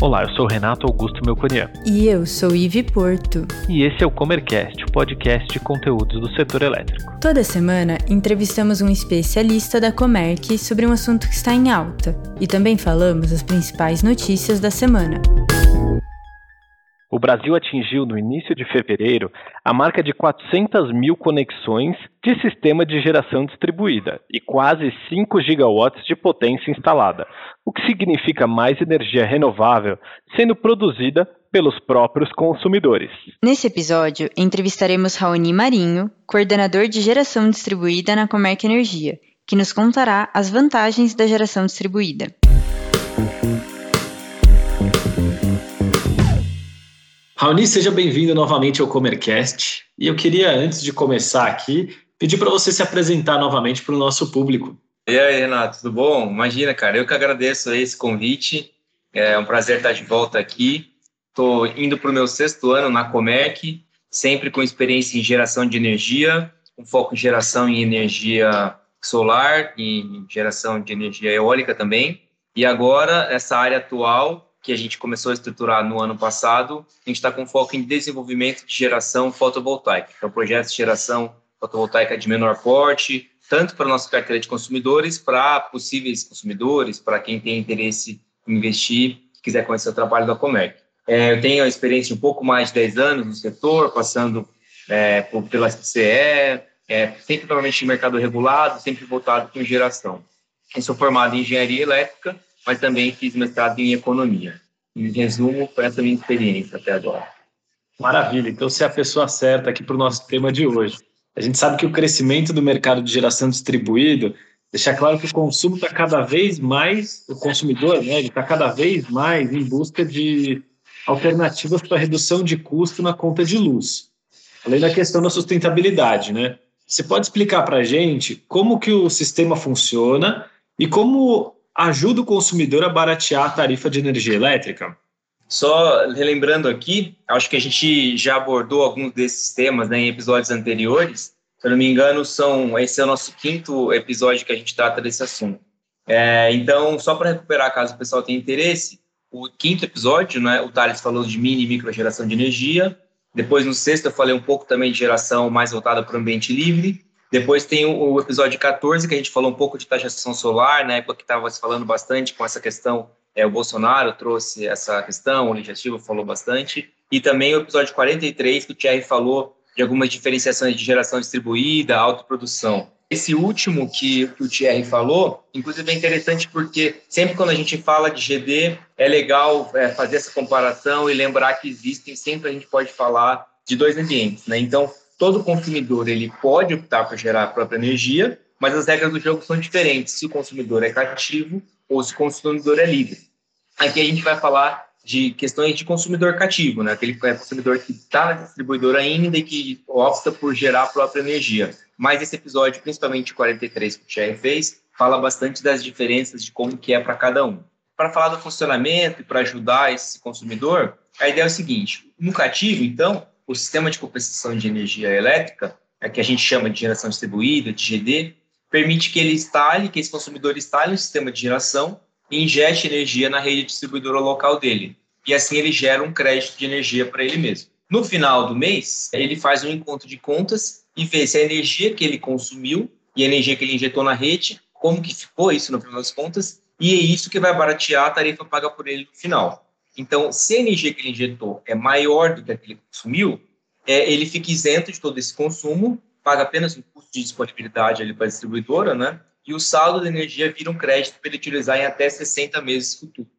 Olá, eu sou Renato Augusto Melconian. E eu sou Ive Porto. E esse é o Comercast, o podcast de conteúdos do setor elétrico. Toda semana entrevistamos um especialista da Comerc sobre um assunto que está em alta e também falamos as principais notícias da semana. O Brasil atingiu no início de fevereiro a marca de 400 mil conexões de sistema de geração distribuída e quase 5 gigawatts de potência instalada, o que significa mais energia renovável sendo produzida pelos próprios consumidores. Nesse episódio, entrevistaremos Raoni Marinho, coordenador de geração distribuída na Comerc Energia, que nos contará as vantagens da geração distribuída. Raoni, seja bem-vindo novamente ao Comercast. E eu queria, antes de começar aqui, pedir para você se apresentar novamente para o nosso público. E aí, Renato, tudo bom? Imagina, cara, eu que agradeço esse convite. É um prazer estar de volta aqui. Estou indo para o meu sexto ano na Comerc, sempre com experiência em geração de energia, com foco em geração em energia solar e geração de energia eólica também. E agora, essa área atual, que a gente começou a estruturar no ano passado, a gente está com foco em desenvolvimento de geração fotovoltaica. Então, projetos de geração fotovoltaica de menor porte, tanto para a nossa carteira de consumidores, para possíveis consumidores, para quem tem interesse em investir, quiser conhecer o trabalho da Comerc. É, eu tenho a experiência de um pouco mais de 10 anos no setor, passando é, por, pela CE, é, sempre normalmente em mercado regulado, sempre voltado com geração. Eu sou formado em engenharia elétrica mas também fiz mestrado em economia. Em resumo, foi essa minha experiência até agora. Maravilha, então você é a pessoa certa aqui para o nosso tema de hoje. A gente sabe que o crescimento do mercado de geração distribuído deixa claro que o consumo está cada vez mais, o consumidor, né, está cada vez mais em busca de alternativas para redução de custo na conta de luz. Além da questão da sustentabilidade, né? Você pode explicar para a gente como que o sistema funciona e como ajuda o consumidor a baratear a tarifa de energia elétrica? Só relembrando aqui, acho que a gente já abordou alguns desses temas né, em episódios anteriores. Se eu não me engano, são, esse é o nosso quinto episódio que a gente trata desse assunto. É, então, só para recuperar, caso o pessoal tenha interesse, o quinto episódio, né, o Thales falou de mini e micro geração de energia. Depois, no sexto, eu falei um pouco também de geração mais voltada para o ambiente livre. Depois tem o, episódio 14, que a gente falou um pouco de taxação solar, na época que estava se falando bastante com essa questão, é, o Bolsonaro trouxe essa questão, o legislativo falou bastante, e também o episódio 43, que o Thierry falou de algumas diferenciações de geração distribuída, autoprodução. Esse último que, que o Thierry falou, inclusive é interessante porque sempre quando a gente fala de GD, é legal é, fazer essa comparação e lembrar que existem, sempre a gente pode falar de dois ambientes, né? Então, todo consumidor ele pode optar por gerar a própria energia, mas as regras do jogo são diferentes se o consumidor é cativo ou se o consumidor é livre. Aqui a gente vai falar de questões de consumidor cativo, né? aquele consumidor que está na distribuidora ainda e que opta por gerar a própria energia. Mas esse episódio, principalmente o 43 que o Thierry fez, fala bastante das diferenças de como que é para cada um. Para falar do funcionamento e para ajudar esse consumidor, a ideia é o seguinte: no cativo, então, o sistema de compensação de energia elétrica, é que a gente chama de geração distribuída, de GD, permite que ele instale, que esse consumidor instale um sistema de geração e injete energia na rede distribuidora local dele. E assim ele gera um crédito de energia para ele mesmo. No final do mês, ele faz um encontro de contas e vê se a energia que ele consumiu e a energia que ele injetou na rede, como que ficou isso no final das contas, e é isso que vai baratear a tarifa paga por ele no final. Então, se a energia que ele injetou é maior do que a que ele consumiu, é, ele fica isento de todo esse consumo, paga apenas um custo de disponibilidade ali para a distribuidora, né? E o saldo da energia vira um crédito para ele utilizar em até 60 meses futuros.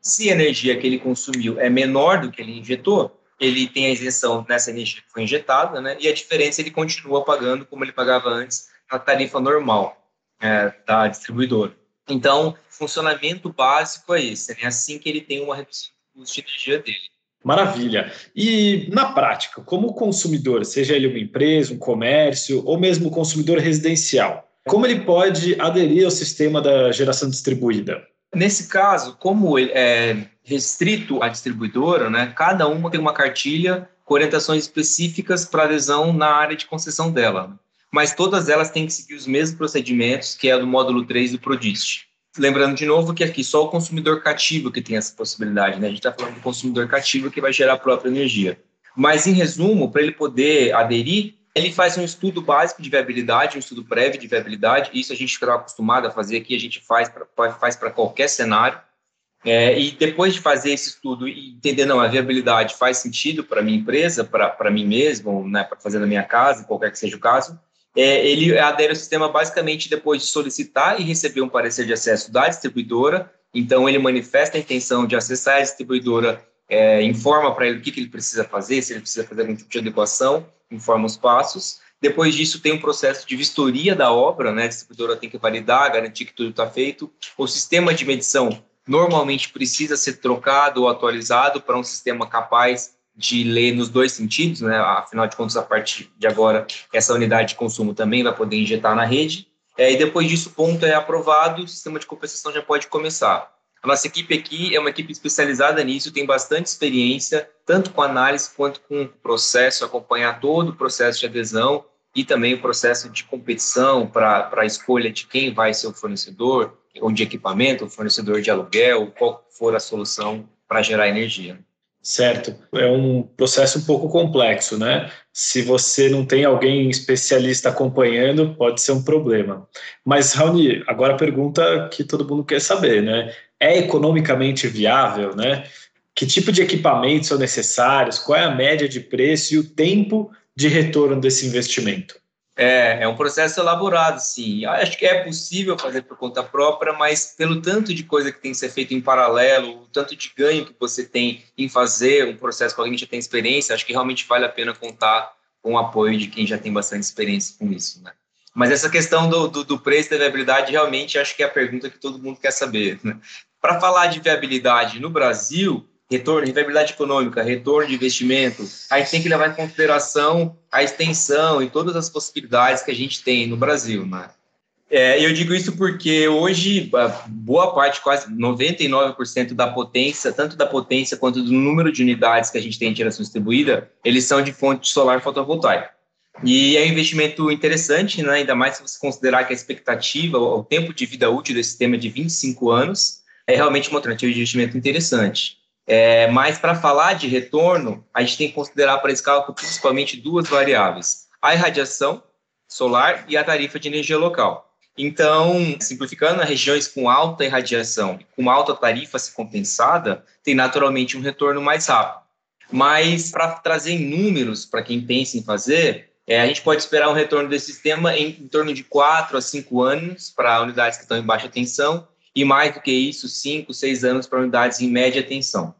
Se a energia que ele consumiu é menor do que ele injetou, ele tem a isenção nessa energia que foi injetada, né? E a diferença ele continua pagando como ele pagava antes na tarifa normal é, da distribuidora. Então, funcionamento básico é esse. É assim que ele tem uma redução do custo de energia dele. Maravilha. E na prática, como consumidor, seja ele uma empresa, um comércio ou mesmo o consumidor residencial, como ele pode aderir ao sistema da geração distribuída? Nesse caso, como é restrito à distribuidora, né, cada uma tem uma cartilha com orientações específicas para adesão na área de concessão dela. Mas todas elas têm que seguir os mesmos procedimentos que é do módulo 3 do PRODIST. Lembrando de novo que aqui só o consumidor cativo que tem essa possibilidade, né? A gente está falando do consumidor cativo que vai gerar a própria energia. Mas, em resumo, para ele poder aderir, ele faz um estudo básico de viabilidade, um estudo prévio de viabilidade. Isso a gente está acostumado a fazer aqui, a gente faz para faz qualquer cenário. É, e depois de fazer esse estudo e entender, não, a viabilidade faz sentido para a minha empresa, para mim mesmo, né, para fazer na minha casa, qualquer que seja o caso, é, ele adere ao sistema basicamente depois de solicitar e receber um parecer de acesso da distribuidora. Então, ele manifesta a intenção de acessar a distribuidora, é, informa para ele o que, que ele precisa fazer, se ele precisa fazer algum tipo de adequação, informa os passos. Depois disso, tem um processo de vistoria da obra, né? A distribuidora tem que validar, garantir que tudo está feito. O sistema de medição normalmente precisa ser trocado ou atualizado para um sistema capaz de ler nos dois sentidos, né? Afinal de contas, a partir de agora, essa unidade de consumo também vai poder injetar na rede. É, e depois disso, o ponto é aprovado, o sistema de compensação já pode começar. A nossa equipe aqui é uma equipe especializada nisso, tem bastante experiência, tanto com análise quanto com o processo, acompanhar todo o processo de adesão e também o processo de competição para a escolha de quem vai ser o fornecedor, ou de equipamento, o fornecedor de aluguel, qual for a solução para gerar energia. Certo. É um processo um pouco complexo, né? Se você não tem alguém especialista acompanhando, pode ser um problema. Mas, Raoni, agora a pergunta que todo mundo quer saber, né? É economicamente viável, né? Que tipo de equipamentos são necessários? Qual é a média de preço e o tempo de retorno desse investimento? É, é um processo elaborado, sim. Acho que é possível fazer por conta própria, mas pelo tanto de coisa que tem que ser feito em paralelo, o tanto de ganho que você tem em fazer um processo com alguém que já tem experiência, acho que realmente vale a pena contar com o apoio de quem já tem bastante experiência com isso, né? Mas essa questão do, do, do preço da viabilidade, realmente, acho que é a pergunta que todo mundo quer saber. Né? Para falar de viabilidade no Brasil, retorno, rentabilidade econômica, retorno de investimento, a gente tem que levar em consideração a extensão e todas as possibilidades que a gente tem no Brasil, né? É, eu digo isso porque hoje, boa parte, quase 99% da potência, tanto da potência quanto do número de unidades que a gente tem em geração distribuída, eles são de fonte solar fotovoltaica. E é um investimento interessante, né? ainda mais se você considerar que a expectativa, o tempo de vida útil desse sistema é de 25 anos, é realmente uma alternativa de investimento interessante. É, mas para falar de retorno, a gente tem que considerar para esse cálculo principalmente duas variáveis: a irradiação solar e a tarifa de energia local. Então, simplificando, regiões com alta irradiação com alta tarifa se compensada tem naturalmente um retorno mais rápido. Mas para trazer em números para quem pensa em fazer, é, a gente pode esperar um retorno desse sistema em, em torno de 4 a 5 anos para unidades que estão em baixa tensão e mais do que isso, 5, 6 anos para unidades em média tensão.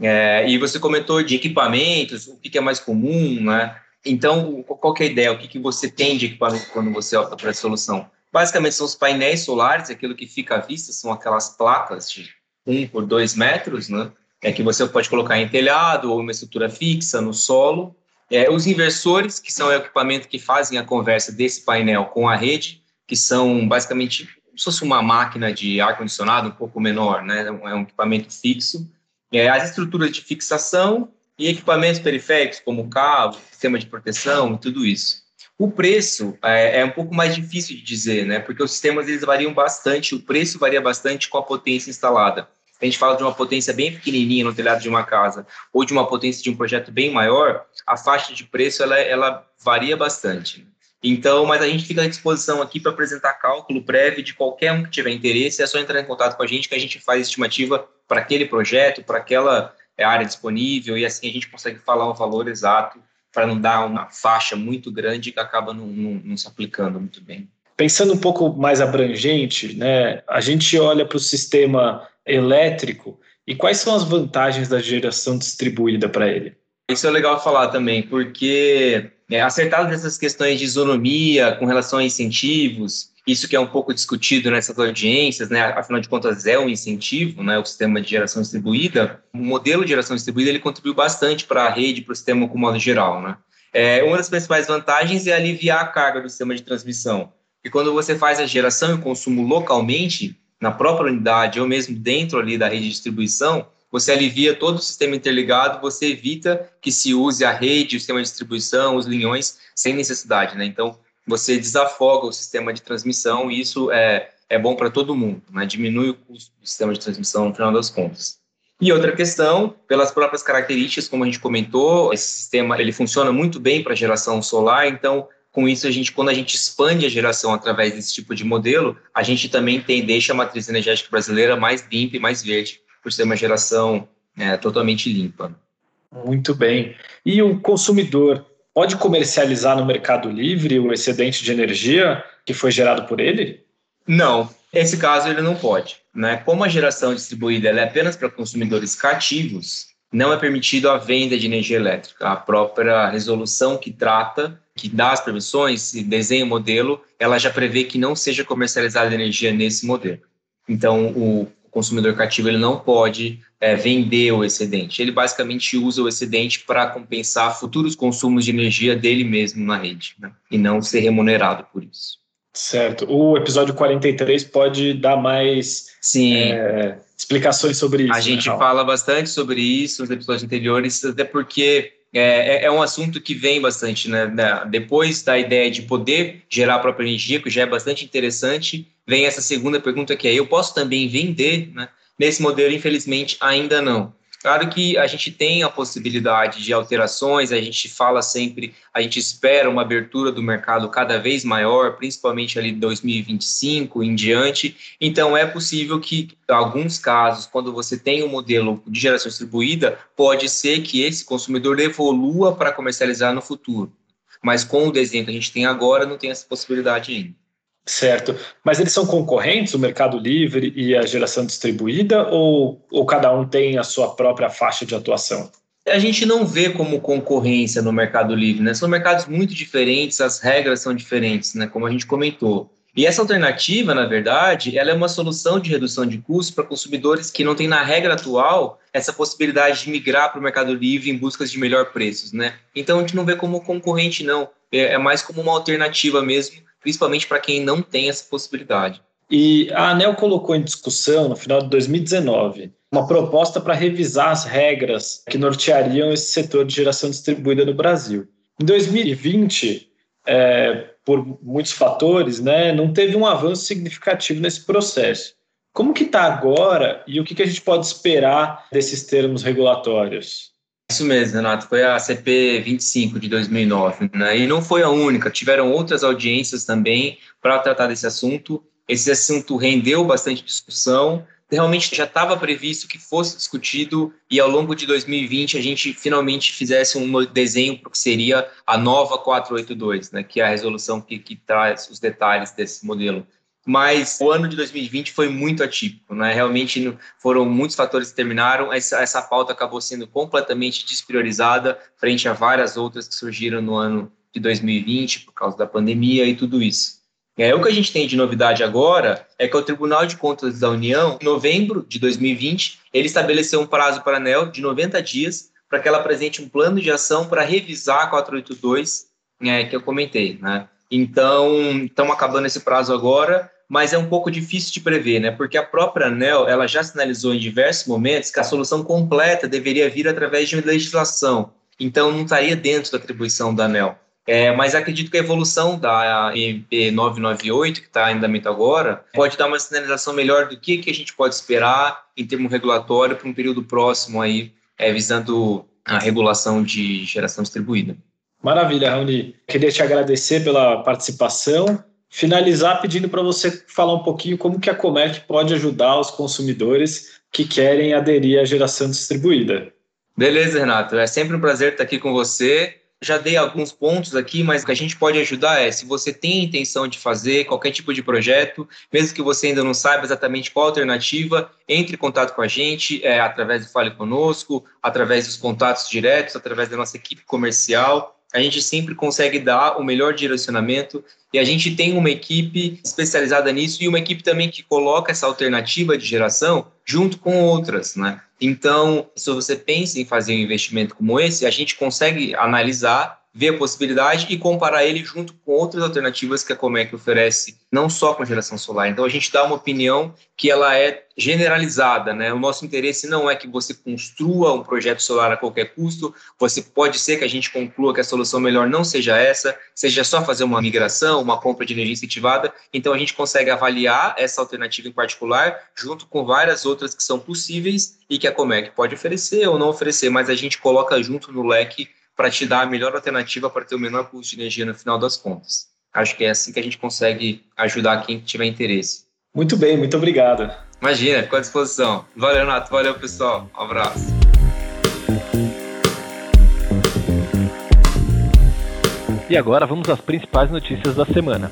É, e você comentou de equipamentos, o que, que, é mais comum, né? Então, qual é a ideia? O que, que você tem de equipamento quando você opta por essa solução? Basicamente, são os painéis solares, aquilo que fica à vista, são aquelas placas de 1 por 2 metros, né? É que você pode colocar em telhado ou uma estrutura fixa no solo. É, os inversores, que são o equipamento que fazem a conversa desse painel com a rede, que são basicamente se fosse uma máquina de ar-condicionado um pouco menor, né? É um equipamento fixo é, as estruturas de fixação e equipamentos periféricos, como cabo, sistema de proteção e tudo isso. O preço é, é, um pouco mais difícil de dizer, né? Porque os sistemas eles variam bastante, o preço varia bastante com a potência instalada. A gente fala de uma potência bem pequenininha no telhado de uma casa ou de uma potência de um projeto bem maior, a faixa de preço ela, ela varia bastante. Então, mas a gente fica à disposição aqui para apresentar cálculo prévio de qualquer um que tiver interesse. É só entrar em contato com a gente que a gente faz estimativa para aquele projeto, para aquela é, área disponível e assim a gente consegue falar o valor exato para não dar uma faixa muito grande que acaba não, não, não se aplicando muito bem. Pensando um pouco mais abrangente, né, a gente olha para o sistema elétrico e quais são as vantagens da geração distribuída para ele? Isso é legal falar também, porque é, acertado nessas questões de isonomia com relação a incentivos, isso que é um pouco discutido nessas audiências, né? Afinal de contas, é um incentivo, né? O sistema de geração distribuída, o modelo de geração distribuída, ele contribuiu bastante para a rede, para o sistema como modo geral, né? É, uma das principais vantagens é aliviar a carga do sistema de transmissão. E quando você faz a geração e o consumo localmente, na própria unidade ou mesmo dentro ali da rede de distribuição, você alivia todo o sistema interligado, você evita que se use a rede, o sistema de distribuição, os linhões, sem necessidade, né? Então, você desafoga o sistema de transmissão e isso é, é bom para todo mundo, né? diminui o custo do sistema de transmissão no final das contas. E outra questão, pelas próprias características, como a gente comentou, esse sistema ele funciona muito bem para geração solar, então com isso a gente quando a gente expande a geração através desse tipo de modelo, a gente também tem deixa a matriz energética brasileira mais limpa e mais verde, por ser uma geração é, totalmente limpa. Muito bem. E o consumidor pode comercializar no Mercado Livre o excedente de energia que foi gerado por ele? Não, esse caso ele não pode. Né? Como a geração distribuída é apenas para consumidores cativos, não é permitido a venda de energia elétrica. A própria resolução que trata, que dá as permissões, desenha o modelo, ela já prevê que não seja comercializada energia nesse modelo. Então, o consumidor cativo ele não pode é, vender o excedente. Ele basicamente usa o excedente para compensar futuros consumos de energia dele mesmo na rede, né? e não ser remunerado por isso. Certo. O episódio 43 pode dar mais é, explicações sobre isso. A gente né, fala bastante sobre isso nos episódios anteriores, até porque é, é, é um assunto que vem bastante, né? Depois da ideia de poder gerar a própria energia, que já é bastante interessante, vem essa segunda pergunta que é: eu posso também vender? Né? Nesse modelo, infelizmente, ainda não. Claro que a gente tem a possibilidade de alterações, a gente fala sempre, a gente espera uma abertura do mercado cada vez maior, principalmente ali de 2025 em diante. Então, é possível que, alguns casos, quando você tem um modelo de geração distribuída, pode ser que esse consumidor evolua para comercializar no futuro. Mas com o desenho que a gente tem agora, não tem essa possibilidade ainda. Certo. Mas eles são concorrentes, o Mercado Livre e a geração distribuída, ou, ou cada um tem a sua própria faixa de atuação? A gente não vê como concorrência no Mercado Livre, né? São mercados muito diferentes, as regras são diferentes, né? Como a gente comentou. E essa alternativa, na verdade, ela é uma solução de redução de custos para consumidores que não têm, na regra atual, essa possibilidade de migrar para o Mercado Livre em busca de melhor preços, né? Então, a gente não vê como concorrente, não. É, é mais como uma alternativa mesmo principalmente para quem não tem essa possibilidade. E a ANEL colocou em discussão, no final de 2019, uma proposta para revisar as regras que norteariam esse setor de geração distribuída no Brasil. Em 2020, é, por muitos fatores, né, não teve um avanço significativo nesse processo. Como que está agora e o que, que a gente pode esperar desses termos regulatórios? Isso mesmo, Renato. Foi a CP 25 de 2009, né? E não foi a única. Tiveram outras audiências também para tratar desse assunto. Esse assunto rendeu bastante discussão. Realmente já estava previsto que fosse discutido e ao longo de 2020 a gente finalmente fizesse um desenho para o que seria a nova 482, né? Que é a resolução que, que traz os detalhes desse modelo mas o ano de 2020 foi muito atípico, né? Realmente foram muitos fatores que terminaram, essa, essa pauta acabou sendo completamente despriorizada frente a várias outras que surgiram no ano de 2020 por causa da pandemia e tudo isso. É, o que a gente tem de novidade agora é que o Tribunal de Contas da União, em novembro de 2020, ele estabeleceu um prazo para a ANEL de 90 dias para que ela apresente um plano de ação para revisar a 482, é, que eu comentei, né? Então, estamos acabando esse prazo agora mas é um pouco difícil de prever, né? Porque a própria ANEL ela já sinalizou em diversos momentos que a solução completa deveria vir através de legislação, então não estaria dentro da atribuição da ANEL. É, mas acredito que a evolução da MP 998, que está em andamento agora, pode dar uma sinalização melhor do que, que a gente pode esperar em termos regulatório para um período próximo aí, é, visando a regulação de geração distribuída. Maravilha, Raoni. Queria te agradecer pela participação finalizar pedindo para você falar um pouquinho como que a Comerc pode ajudar os consumidores que querem aderir à geração distribuída. Beleza, Renato. É sempre um prazer estar aqui com você. Já dei alguns pontos aqui, mas o que a gente pode ajudar é, se você tem a intenção de fazer qualquer tipo de projeto, mesmo que você ainda não saiba exatamente qual alternativa, entre em contato com a gente, é, através do Fale Conosco, através dos contatos diretos, através da nossa equipe comercial a gente sempre consegue dar o melhor direcionamento e a gente tem uma equipe especializada nisso e uma equipe também que coloca essa alternativa de geração junto com outras, né? Então, se você pensa em fazer um investimento como esse, a gente consegue analisar, ver a possibilidade e comparar ele junto com outras alternativas que a Comec oferece, não só com geração solar. Então a gente dá uma opinião que ela é generalizada, né? O nosso interesse não é que você construa um projeto solar a qualquer custo. Você pode ser que a gente conclua que a solução melhor não seja essa, seja só fazer uma migração, uma compra de energia incentivada. Então a gente consegue avaliar essa alternativa em particular junto com várias outras que são possíveis e que a Comec pode oferecer ou não oferecer, mas a gente coloca junto no leque para te dar a melhor alternativa para ter o menor custo de energia no final das contas. Acho que é assim que a gente consegue ajudar quem tiver interesse. Muito bem, muito obrigado. Imagina, com a disposição. Valeu, Nato. Valeu, pessoal. Um abraço. E agora vamos às principais notícias da semana.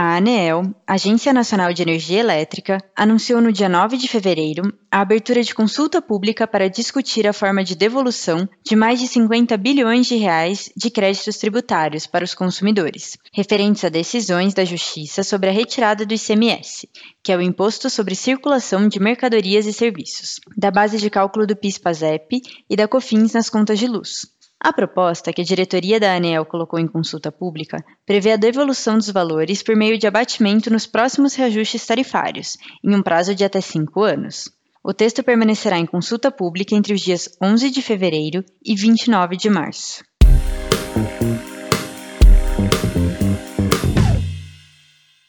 A ANEEL, Agência Nacional de Energia Elétrica, anunciou no dia 9 de fevereiro a abertura de consulta pública para discutir a forma de devolução de mais de 50 bilhões de reais de créditos tributários para os consumidores, referentes a decisões da Justiça sobre a retirada do ICMS, que é o Imposto sobre Circulação de Mercadorias e Serviços, da base de cálculo do PIS/PASEP e da COFINS nas contas de luz. A proposta que a diretoria da ANEEL colocou em consulta pública prevê a devolução dos valores por meio de abatimento nos próximos reajustes tarifários, em um prazo de até cinco anos. O texto permanecerá em consulta pública entre os dias 11 de fevereiro e 29 de março.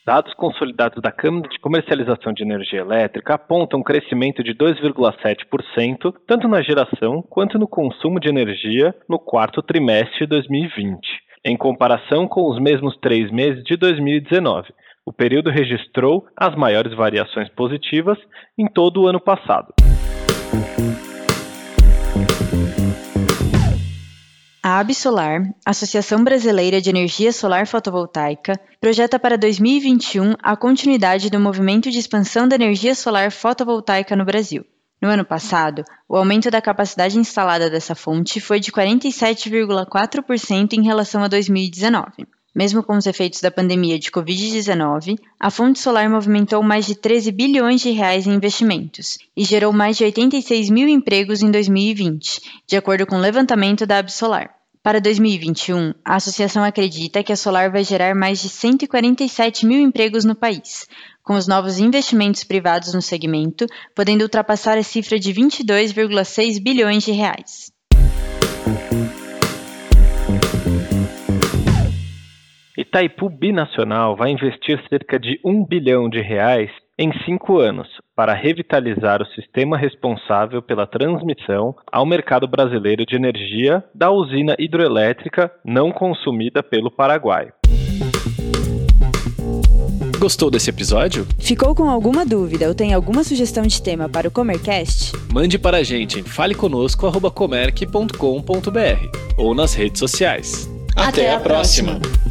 Dados consolidados da Câmara de Comercialização de Energia Elétrica apontam um crescimento de 2,7%, tanto na geração quanto no consumo de energia no quarto trimestre de 2020, em comparação com os mesmos três meses de 2019. O período registrou as maiores variações positivas em todo o ano passado. A Absolar, Associação Brasileira de Energia Solar Fotovoltaica, projeta para 2021 a continuidade do movimento de expansão da energia solar fotovoltaica no Brasil. No ano passado, o aumento da capacidade instalada dessa fonte foi de 47,4% em relação a 2019. Mesmo com os efeitos da pandemia de Covid-19, a fonte solar movimentou mais de 13 bilhões de reais em investimentos e gerou mais de 86 mil empregos em 2020, de acordo com o levantamento da Absolar. Para 2021, a associação acredita que a Solar vai gerar mais de 147 mil empregos no país, com os novos investimentos privados no segmento podendo ultrapassar a cifra de 22,6 bilhões de reais. Itaipu Binacional vai investir cerca de um bilhão de reais em cinco anos para revitalizar o sistema responsável pela transmissão ao mercado brasileiro de energia da usina hidroelétrica não consumida pelo Paraguai. Gostou desse episódio? Ficou com alguma dúvida ou tem alguma sugestão de tema para o Comercast? Mande para a gente em faleconosco.comerc.com.br ou nas redes sociais. Até, Até a próxima. próxima.